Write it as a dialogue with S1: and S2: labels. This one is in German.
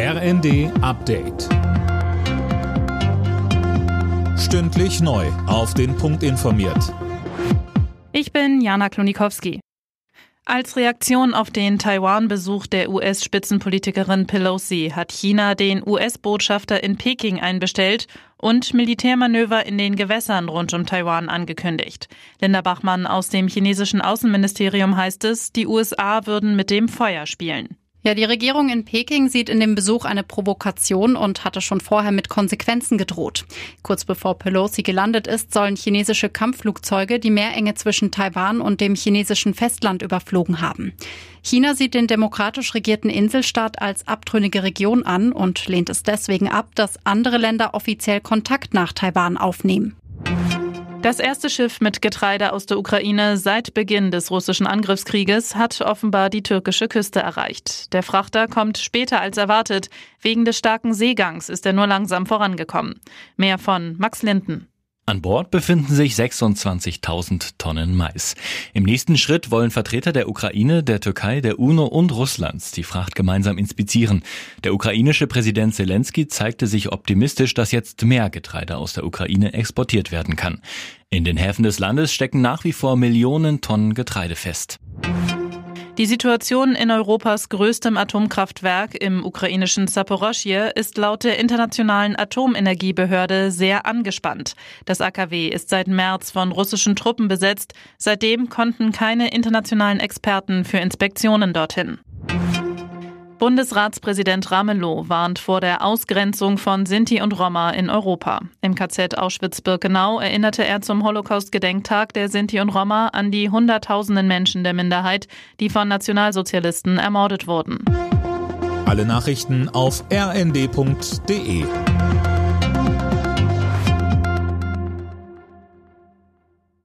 S1: RND Update. Stündlich neu. Auf den Punkt informiert.
S2: Ich bin Jana Klonikowski. Als Reaktion auf den Taiwan-Besuch der US-Spitzenpolitikerin Pelosi hat China den US-Botschafter in Peking einbestellt und Militärmanöver in den Gewässern rund um Taiwan angekündigt. Linda Bachmann aus dem chinesischen Außenministerium heißt es, die USA würden mit dem Feuer spielen.
S3: Ja, die Regierung in Peking sieht in dem Besuch eine Provokation und hatte schon vorher mit Konsequenzen gedroht. Kurz bevor Pelosi gelandet ist, sollen chinesische Kampfflugzeuge die Meerenge zwischen Taiwan und dem chinesischen Festland überflogen haben. China sieht den demokratisch regierten Inselstaat als abtrünnige Region an und lehnt es deswegen ab, dass andere Länder offiziell Kontakt nach Taiwan aufnehmen.
S2: Das erste Schiff mit Getreide aus der Ukraine seit Beginn des russischen Angriffskrieges hat offenbar die türkische Küste erreicht. Der Frachter kommt später als erwartet. Wegen des starken Seegangs ist er nur langsam vorangekommen. Mehr von Max Linden.
S4: An Bord befinden sich 26.000 Tonnen Mais. Im nächsten Schritt wollen Vertreter der Ukraine, der Türkei, der UNO und Russlands die Fracht gemeinsam inspizieren. Der ukrainische Präsident Zelensky zeigte sich optimistisch, dass jetzt mehr Getreide aus der Ukraine exportiert werden kann. In den Häfen des Landes stecken nach wie vor Millionen Tonnen Getreide fest.
S2: Die Situation in Europas größtem Atomkraftwerk im ukrainischen Saporoschje ist laut der Internationalen Atomenergiebehörde sehr angespannt. Das AKW ist seit März von russischen Truppen besetzt. Seitdem konnten keine internationalen Experten für Inspektionen dorthin. Bundesratspräsident Ramelow warnt vor der Ausgrenzung von Sinti und Roma in Europa. Im KZ Auschwitz-Birkenau erinnerte er zum Holocaust-Gedenktag der Sinti und Roma an die Hunderttausenden Menschen der Minderheit, die von Nationalsozialisten ermordet wurden.
S1: Alle Nachrichten auf rnd.de